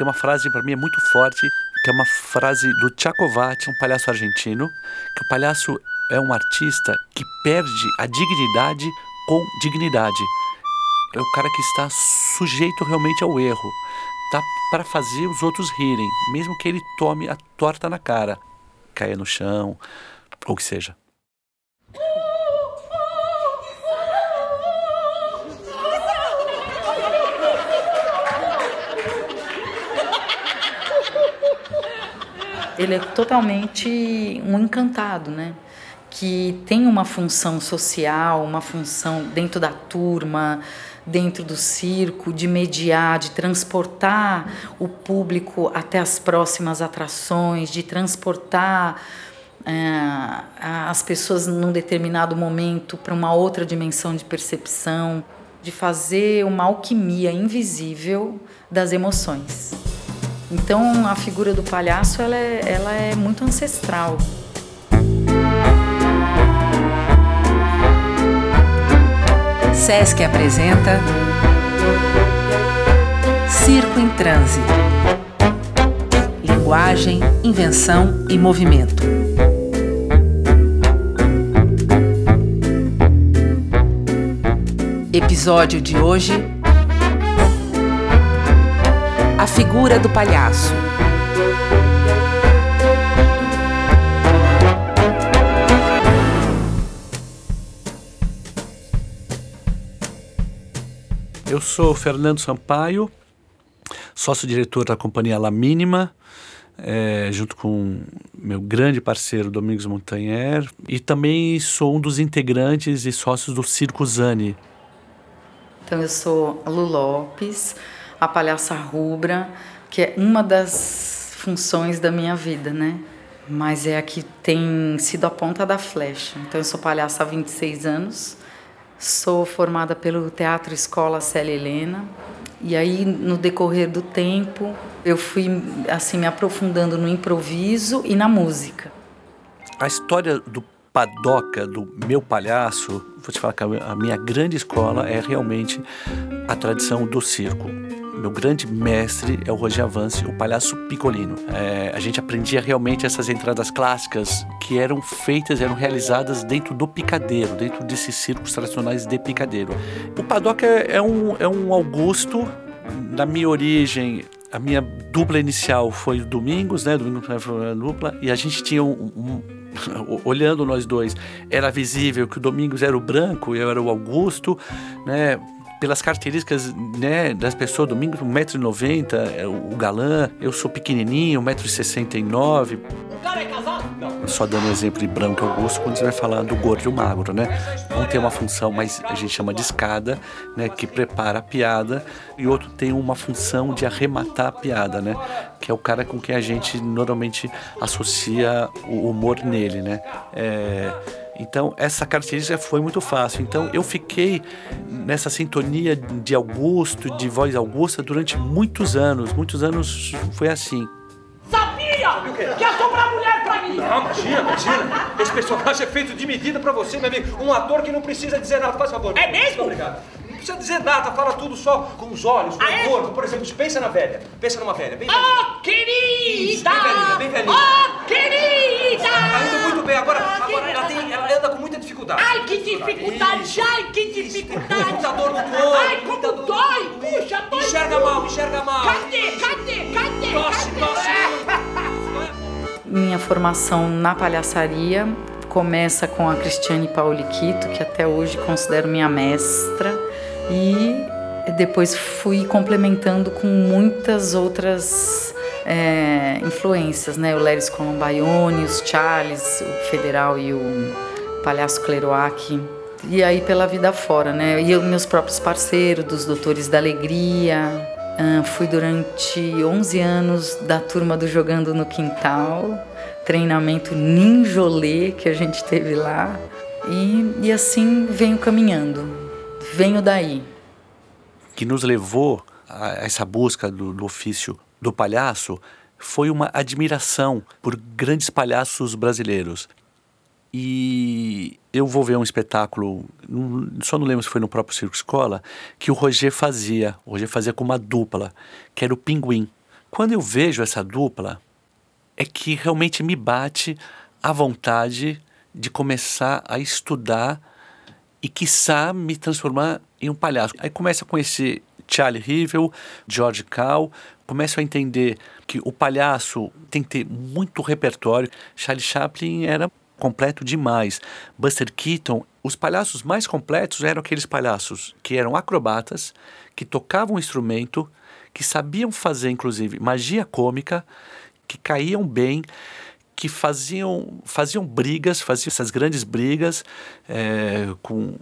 tem uma frase para mim é muito forte, que é uma frase do Tchaikovsky, um palhaço argentino, que o palhaço é um artista que perde a dignidade com dignidade. É o cara que está sujeito realmente ao erro. Tá para fazer os outros rirem, mesmo que ele tome a torta na cara, caia no chão, ou que seja. Ele é totalmente um encantado, né? Que tem uma função social, uma função dentro da turma, dentro do circo, de mediar, de transportar o público até as próximas atrações, de transportar é, as pessoas num determinado momento para uma outra dimensão de percepção, de fazer uma alquimia invisível das emoções. Então a figura do palhaço ela é, ela é muito ancestral. Sesc apresenta Circo em Transe. Linguagem, invenção e movimento. Episódio de hoje a figura do palhaço. Eu sou Fernando Sampaio, sócio-diretor da companhia La Mínima, é, junto com meu grande parceiro Domingos Montanher, e também sou um dos integrantes e sócios do Circo Zani. Então, eu sou Lu Lopes, a palhaça rubra, que é uma das funções da minha vida, né? Mas é a que tem sido a ponta da flecha. Então eu sou palhaça há 26 anos, sou formada pelo Teatro Escola Célia Helena, e aí no decorrer do tempo eu fui assim me aprofundando no improviso e na música. A história do padoca do meu palhaço, vou te falar que a minha grande escola é realmente a tradição do circo meu grande mestre é o Roger Avance, o palhaço picolino. É, a gente aprendia realmente essas entradas clássicas que eram feitas, eram realizadas dentro do picadeiro, dentro desses circos tradicionais de picadeiro. O Padoca é, é um, é um Augusto, na minha origem, a minha dupla inicial foi Domingos, né? Domingos foi a dupla, e a gente tinha um, um olhando nós dois, era visível que o Domingos era o branco, eu era o Augusto, né? Pelas características né, das pessoas, Domingos 1,90m, é, o galã, eu sou pequenininho, 1,69m. O cara é casado? Não. Só dando um exemplo de branco Augusto, quando você vai falar do gordo e o magro, né? Um tem uma função mais, a gente chama de escada, né, que prepara a piada, e outro tem uma função de arrematar a piada, né? Que é o cara com quem a gente normalmente associa o humor nele, né? É, então, essa característica foi muito fácil. Então, eu fiquei nessa sintonia de Augusto, de voz Augusta, durante muitos anos. Muitos anos foi assim. Sabia que ia sobrar mulher pra mim! Não, imagina, imagina. Esse personagem é feito de medida pra você, meu amigo. Um ator que não precisa dizer nada. Faz favor. É mesmo? Obrigado. Não precisa dizer nada, fala tudo só com os olhos, com ah, o é? corpo. Por exemplo, pensa na velha. Pensa numa velha, bem velhinha. Oh, querida! Isso, bem velhinha, bem velhinha. Oh, querida! Tá indo muito bem. Agora, agora ela, tem, ela anda com muita dificuldade. Ai, que dificuldade! Isso. Ai, que dificuldade! Muita dor no corpo. Ai, como dor dói! Puxa, dói! Enxerga mal, enxerga mal. Cadê? Cadê? Cadê? Tosse, Cadê? tosse. Minha formação na palhaçaria começa com a Cristiane Pauliquito, que até hoje considero minha mestra, e depois fui complementando com muitas outras é, influências, né? O Leris Colombaione, os Charles, o Federal e o Palhaço Cleroac. E aí pela vida fora, né? E eu, meus próprios parceiros, dos Doutores da Alegria. Ah, fui durante 11 anos da turma do Jogando no Quintal, treinamento ninjolê que a gente teve lá. E, e assim venho caminhando, venho daí. Que nos levou a essa busca do, do ofício do palhaço foi uma admiração por grandes palhaços brasileiros. E eu vou ver um espetáculo, só não lembro se foi no próprio Circo Escola, que o Roger fazia. O Roger fazia com uma dupla, que era o Pinguim. Quando eu vejo essa dupla, é que realmente me bate a vontade de começar a estudar e, quiçá, me transformar em um palhaço. Aí começa a conhecer Charlie Rivel, George Cal, começo a entender que o palhaço tem que ter muito repertório. Charlie Chaplin era completo demais. Buster Keaton, os palhaços mais completos eram aqueles palhaços que eram acrobatas, que tocavam um instrumento, que sabiam fazer inclusive magia cômica, que caíam bem, que faziam, faziam brigas, faziam essas grandes brigas é, com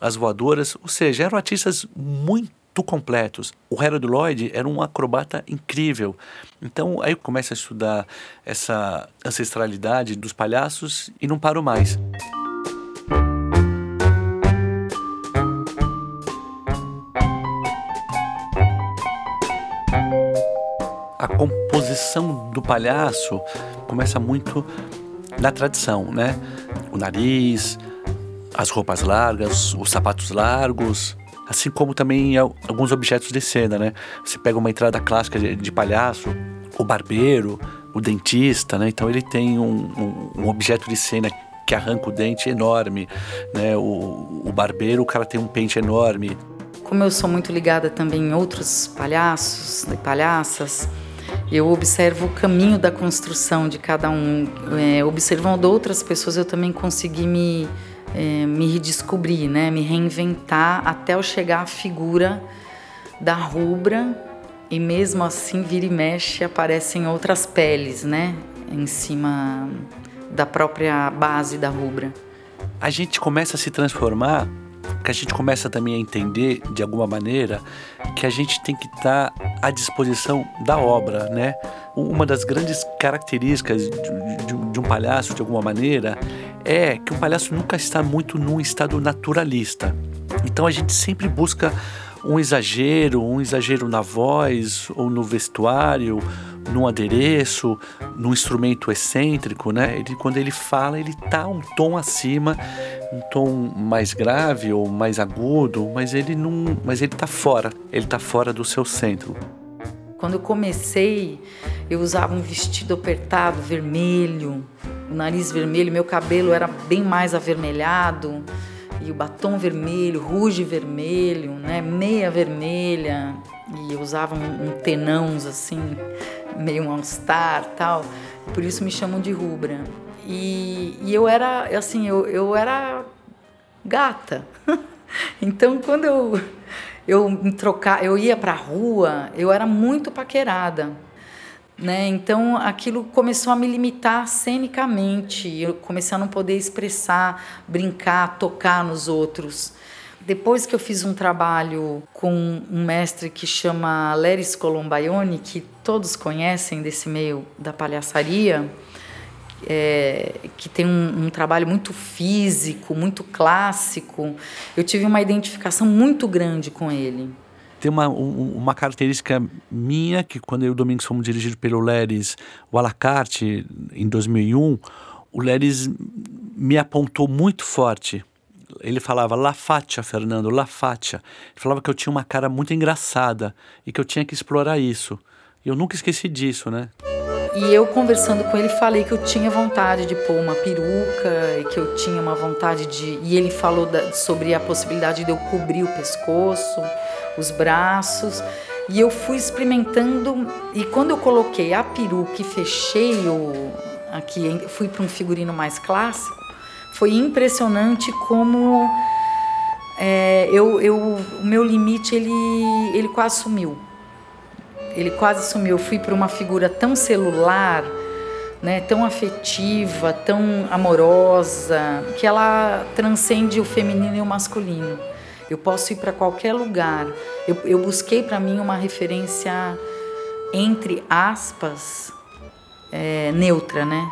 as voadoras, ou seja, eram artistas muito completos. O Harold Lloyd era um acrobata incrível. Então aí eu começo a estudar essa ancestralidade dos palhaços e não paro mais. A composição do palhaço começa muito na tradição, né? O nariz, as roupas largas, os sapatos largos, assim como também alguns objetos de cena, né? Você pega uma entrada clássica de, palhaço, o barbeiro, o dentista, né? Então ele tem um, um, um objeto de cena que arranca o dente enorme, né? O, o barbeiro, o cara tem um pente enorme. Como eu sou muito ligada também em outros palhaços e palhaças, eu observo o caminho da construção de cada um. É, observando outras pessoas, eu também consegui me, é, me redescobrir, né? me reinventar até eu chegar à figura da rubra. E mesmo assim, vira e mexe, aparecem outras peles né? em cima da própria base da rubra. A gente começa a se transformar que a gente começa também a entender, de alguma maneira, que a gente tem que estar tá à disposição da obra, né? Uma das grandes características de, de, de um palhaço, de alguma maneira, é que o palhaço nunca está muito num estado naturalista. Então a gente sempre busca um exagero, um exagero na voz ou no vestuário, num adereço, num instrumento excêntrico, né? Ele, quando ele fala, ele tá um tom acima, um tom mais grave ou mais agudo, mas ele não, mas ele tá fora, ele tá fora do seu centro. Quando eu comecei, eu usava um vestido apertado, vermelho, o nariz vermelho, meu cabelo era bem mais avermelhado e o batom vermelho, ruge vermelho, né, meia vermelha e eu usava um, tenãos assim, meio um all-star tal, por isso me chamam de rubra. E, e eu era, assim, eu, eu era gata. então quando eu eu me trocar, eu ia para a rua, eu era muito paquerada. Né? Então aquilo começou a me limitar cenicamente, eu comecei a não poder expressar, brincar, tocar nos outros. Depois que eu fiz um trabalho com um mestre que chama Leris Colombaione, que todos conhecem desse meio da palhaçaria, é, que tem um, um, trabalho muito físico, muito clássico, eu tive uma identificação muito grande com ele. Tem uma, um, uma característica minha, que quando eu e o Domingos fomos dirigidos pelo Leris, o Alacarte, em 2001, o Leris me apontou muito forte ele falava La Fernando, La. Ele falava que eu tinha uma cara muito engraçada e que eu tinha que explorar isso. E eu nunca esqueci disso, né? E eu conversando com ele falei que eu tinha vontade de pôr uma peruca e que eu tinha uma vontade de. E ele falou da, sobre a possibilidade de eu cobrir o pescoço, os braços. E eu fui experimentando. E quando eu coloquei a peruca e fechei o. Aqui, fui para um figurino mais clássico foi impressionante como é, eu, eu, o meu limite ele, ele quase sumiu. Ele quase sumiu. Eu fui para uma figura tão celular, né, tão afetiva, tão amorosa, que ela transcende o feminino e o masculino. Eu posso ir para qualquer lugar. Eu, eu busquei para mim uma referência entre aspas é, neutra, né?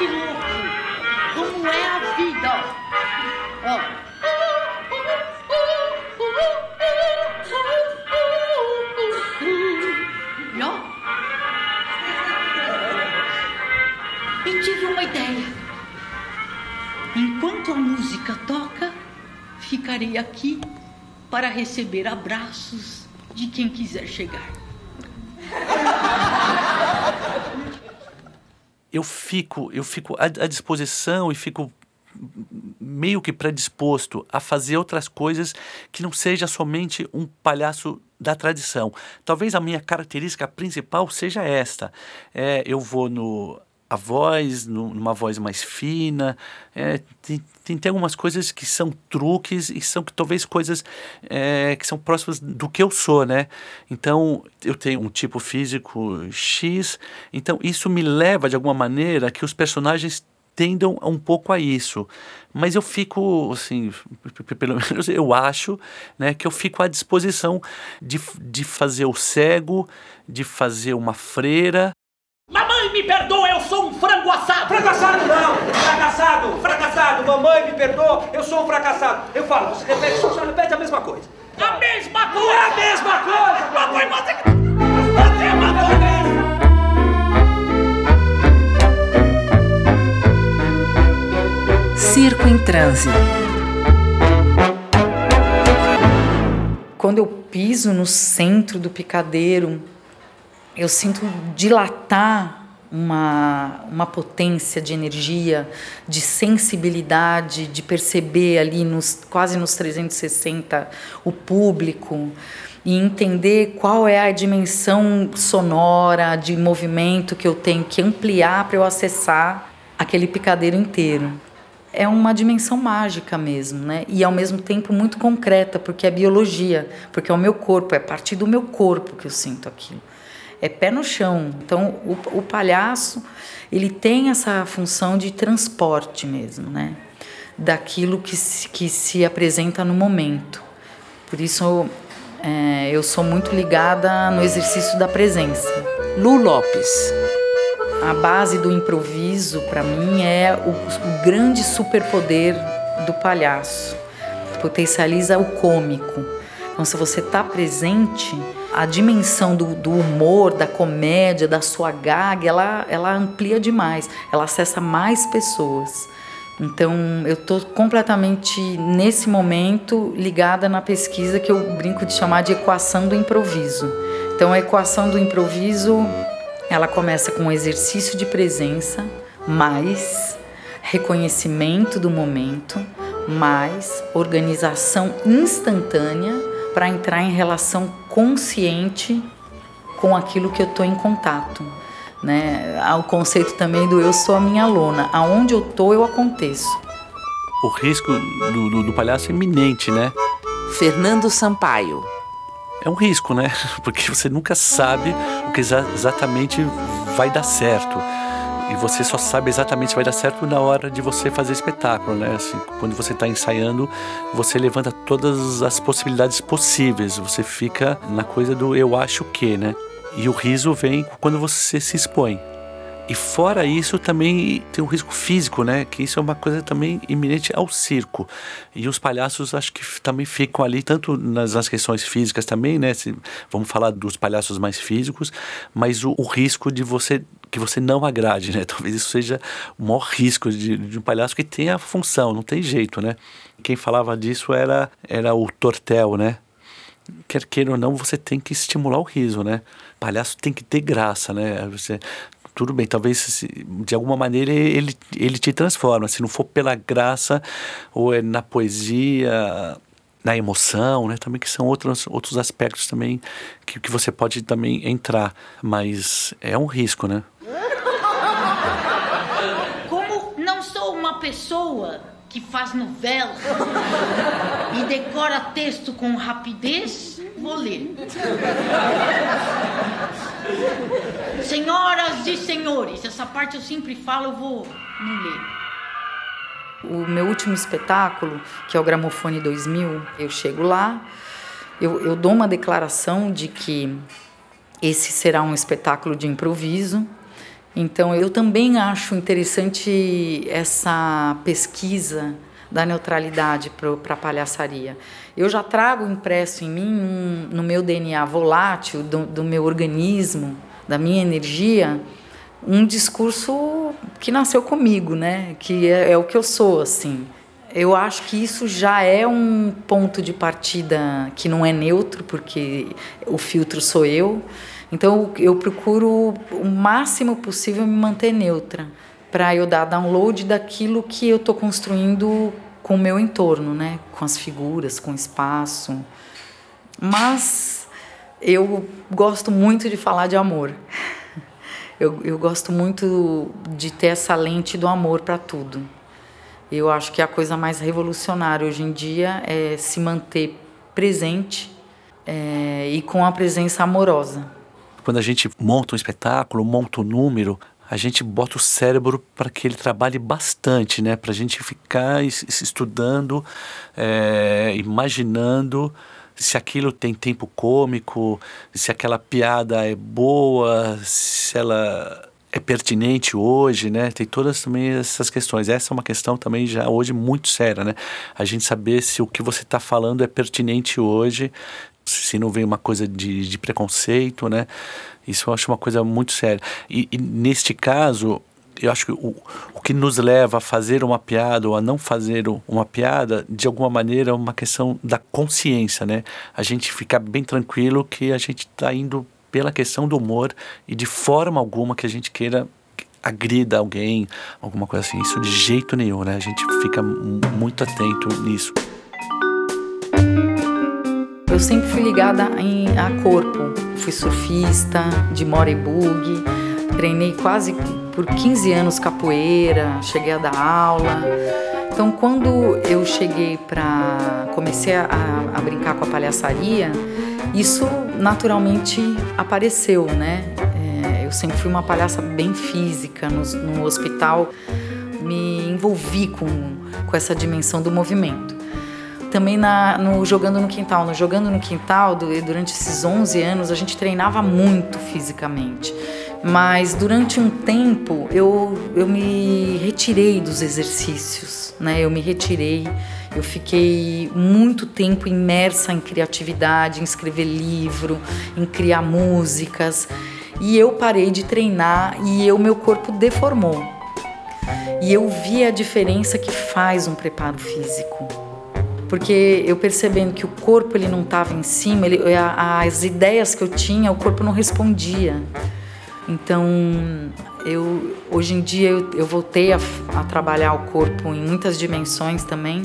Enquanto toca-toca, ficarei aqui para receber abraços de quem quiser chegar. Eu fico, eu fico à, à disposição e fico meio que predisposto a fazer outras coisas que não seja somente um palhaço da tradição. Talvez a minha característica principal seja esta. É, eu vou no a voz, numa voz mais fina. É, tem, tem, tem, algumas coisas que são truques e são talvez coisas é, que são próximas do que eu sou, né? Então, eu tenho um tipo físico X, então isso me leva de alguma maneira que os personagens tendam um pouco a isso. Mas eu fico, assim, pelo menos eu acho, né, que eu fico à disposição de, de fazer o cego, de fazer uma freira, perdoa, eu sou um frango assado! Fracassado não! Fracassado! Fracassado! Mamãe, me perdoa, eu sou um fracassado! Eu falo, você repete, só repete a mesma coisa. A mesma coisa! É a mesma coisa! Mamãe, você... Você é uma coisa! Circo em transe. Quando eu piso no centro do picadeiro, eu sinto dilatar uma, uma potência de energia, de sensibilidade, de perceber ali nos quase nos 360 o público e entender qual é a dimensão sonora de movimento que eu tenho que ampliar para eu acessar aquele picadeiro inteiro. É uma dimensão mágica mesmo, né? E ao mesmo tempo muito concreta, porque é biologia, porque é o meu corpo, é a partir do meu corpo que eu sinto aquilo é pé no chão. Então, o, o palhaço, ele tem essa função de transporte mesmo, né? Daquilo que se, que se apresenta no momento. Por isso, é, eu sou muito ligada no exercício da presença. Lu Lopes. A base do improviso, para mim, é o, o grande superpoder do palhaço. Potencializa o cômico. Então, se você está presente, a dimensão do, do, humor, da comédia, da sua gag, ela, ela amplia demais, ela acessa mais pessoas. Então, eu estou completamente, nesse momento, ligada na pesquisa que eu brinco de chamar de equação do improviso. Então, a equação do improviso, ela começa com exercício de presença, mais reconhecimento do momento, mais organização instantânea para entrar em relação consciente com aquilo que eu estou em contato. Né? Há o conceito também do eu sou a minha lona. Aonde eu estou, eu aconteço. O risco do, do, do palhaço é iminente, né? Fernando Sampaio. É um risco, né? Porque você nunca sabe o que exa exatamente vai dar certo e você só sabe exatamente se vai dar certo na hora de você fazer espetáculo, né? Assim, quando você está ensaiando, você levanta todas as possibilidades possíveis. Você fica na coisa do eu acho que, né? E o riso vem quando você se expõe. E fora isso, também tem um risco físico, né? Que isso é uma coisa também iminente ao circo. E os palhaços acho que também ficam ali, tanto nas, nas questões físicas também, né? Se, vamos falar dos palhaços mais físicos, mas o, o risco de você que você não agrade, né? Talvez isso seja o maior risco de, de um palhaço que tem a função, não tem jeito, né? Quem falava disso era, era o Tortel, né? Quer queira ou não, você tem que estimular o riso, né? O palhaço tem que ter graça, né? Você, tudo bem, talvez de alguma maneira ele, ele te transforma. Se não for pela graça ou é na poesia, na emoção, né? Também que são outros, outros aspectos também que, que você pode também entrar. Mas é um risco, né? Como não sou uma pessoa que faz novela e decora texto com rapidez, vou ler. Senhoras e senhores, essa parte eu sempre falo, eu vou não ler. O meu último espetáculo, que é o Gramofone 2000, eu chego lá, eu, eu dou uma declaração de que esse será um espetáculo de improviso. Então, eu também acho interessante essa pesquisa da neutralidade para a palhaçaria. Eu já trago impresso em mim, um, no meu DNA volátil, do, do meu organismo, da minha energia, um discurso que nasceu comigo, né? Que é, é, o que eu sou, assim. Eu acho que isso já é um ponto de partida que não é neutro, porque o filtro sou eu. Então eu procuro o máximo possível me manter neutra para eu dar download daquilo que eu estou construindo com o meu entorno, né? Com as figuras, com o espaço. Mas eu gosto muito de falar de amor. Eu, eu gosto muito de ter essa lente do amor para tudo. Eu acho que a coisa mais revolucionária hoje em dia é se manter presente é, e com a presença amorosa. Quando a gente monta um espetáculo, monta um número, a gente bota o cérebro para que ele trabalhe bastante, né? Para a gente ficar estudando, é, imaginando se aquilo tem tempo cômico, se aquela piada é boa, se ela é pertinente hoje, né? Tem todas também essas questões. Essa é uma questão também já hoje muito séria, né? A gente saber se o que você está falando é pertinente hoje, se não vem uma coisa de, de preconceito, né? Isso eu acho uma coisa muito séria. E, e neste caso, eu acho que o, o que nos leva a fazer uma piada ou a não fazer uma piada, de alguma maneira, é uma questão da consciência, né? A gente ficar bem tranquilo que a gente está indo pela questão do humor e de forma alguma que a gente queira agrida alguém, alguma coisa assim. Isso de jeito nenhum, né? A gente fica muito atento nisso. Eu sempre fui ligada em, a corpo. Fui surfista, de bug, treinei quase por 15 anos capoeira, cheguei a dar aula. Então, quando eu cheguei para comecei a, a, brincar com a palhaçaria, isso naturalmente apareceu, né? É, eu sempre fui uma palhaça bem física no, no hospital, me envolvi com, com essa dimensão do movimento também na, no Jogando no Quintal. No Jogando no Quintal, durante esses 11 anos, a gente treinava muito fisicamente. Mas durante um tempo eu, eu me retirei dos exercícios, né? Eu me retirei, eu fiquei muito tempo imersa em criatividade, em escrever livro, em criar músicas. E eu parei de treinar e o meu corpo deformou. E eu vi a diferença que faz um preparo físico porque eu percebendo que o corpo ele não estava em cima, ele, as ideias que eu tinha, o corpo não respondia. Então, eu hoje em dia eu, eu voltei a, a, trabalhar o corpo em muitas dimensões também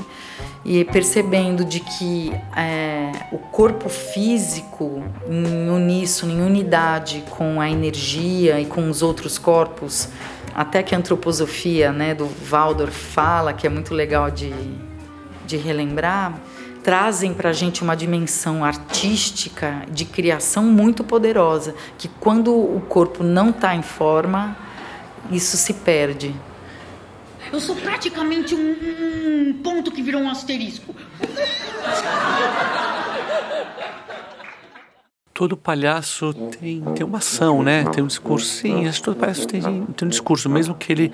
e percebendo de que é, o corpo físico em uníssono, em unidade com a energia e com os outros corpos, até que a antroposofia, né, do Waldorf fala que é muito legal de de relembrar, trazem para a gente uma dimensão artística de criação muito poderosa, que quando o corpo não está em forma, isso se perde. Eu sou praticamente um, um ponto que virou um asterisco. todo palhaço tem, tem uma ação, né? Tem um discurso. Sim, todo palhaço tem, tem um discurso, mesmo que ele,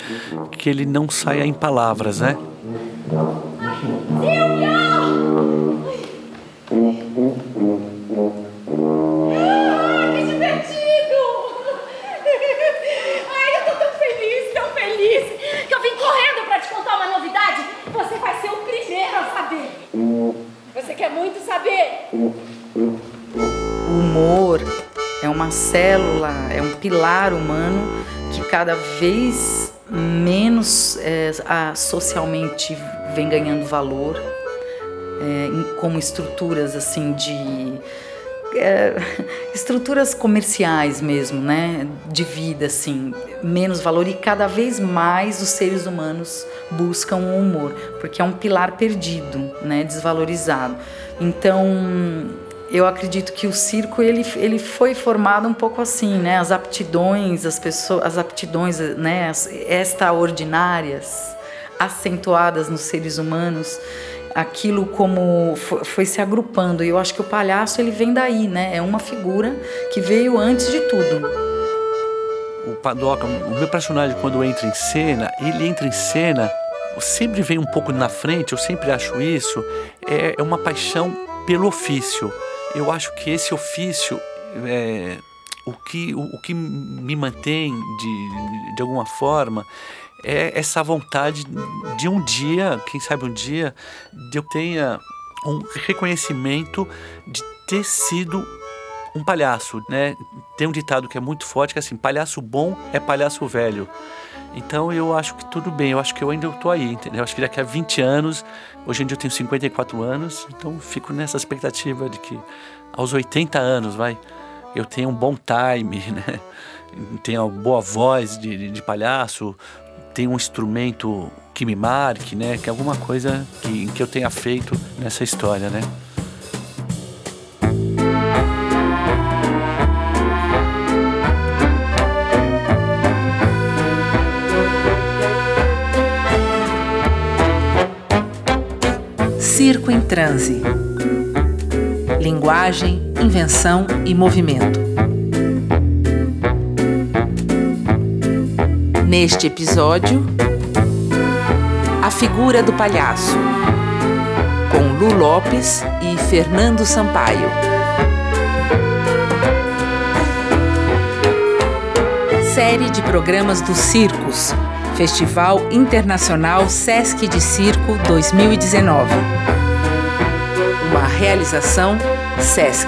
que ele não saia em palavras, né? Ah, é é um pilar humano que cada vez menos é, socialmente vem ganhando valor é, como estruturas assim de é, estruturas comerciais mesmo, né, de vida assim, menos valor e cada vez mais os seres humanos buscam o humor, porque é um pilar perdido, né, desvalorizado. Então, eu acredito que o circo ele, ele foi formado um pouco assim, né? As aptidões, as pessoas, as aptidões, né? As extraordinárias, acentuadas nos seres humanos, aquilo como foi, se agrupando. E eu acho que o palhaço ele vem daí, né? É uma figura que veio antes de tudo. O Padoca, o meu personagem quando entra em cena, ele entra em cena sempre vem um pouco na frente. Eu sempre acho isso é, é uma paixão pelo ofício eu acho que esse ofício é o que, o, o que me mantém de, de alguma forma é essa vontade de um dia, quem sabe um dia, de eu tenha um reconhecimento de ter sido um palhaço, né? Tem um ditado que é muito forte que é assim, palhaço bom é palhaço velho. Então eu acho que tudo bem, eu acho que eu ainda estou aí, entendeu? Eu acho que daqui a 20 anos, hoje em dia eu tenho 54 anos, então fico nessa expectativa de que aos 80 anos, vai, eu tenha um bom time, né? Tenha uma boa voz de, de, de palhaço, tenha um instrumento que me marque, né? Que é alguma coisa que, que eu tenha feito nessa história, né? Circo em transe. Linguagem, invenção e movimento. Neste episódio, a figura do palhaço, com Lu Lopes e Fernando Sampaio. Série de programas do Circos, Festival Internacional Sesc de Circo 2019. Uma realização Sesc.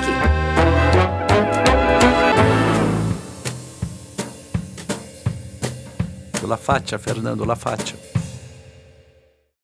Faccia, Fernando La Faccia.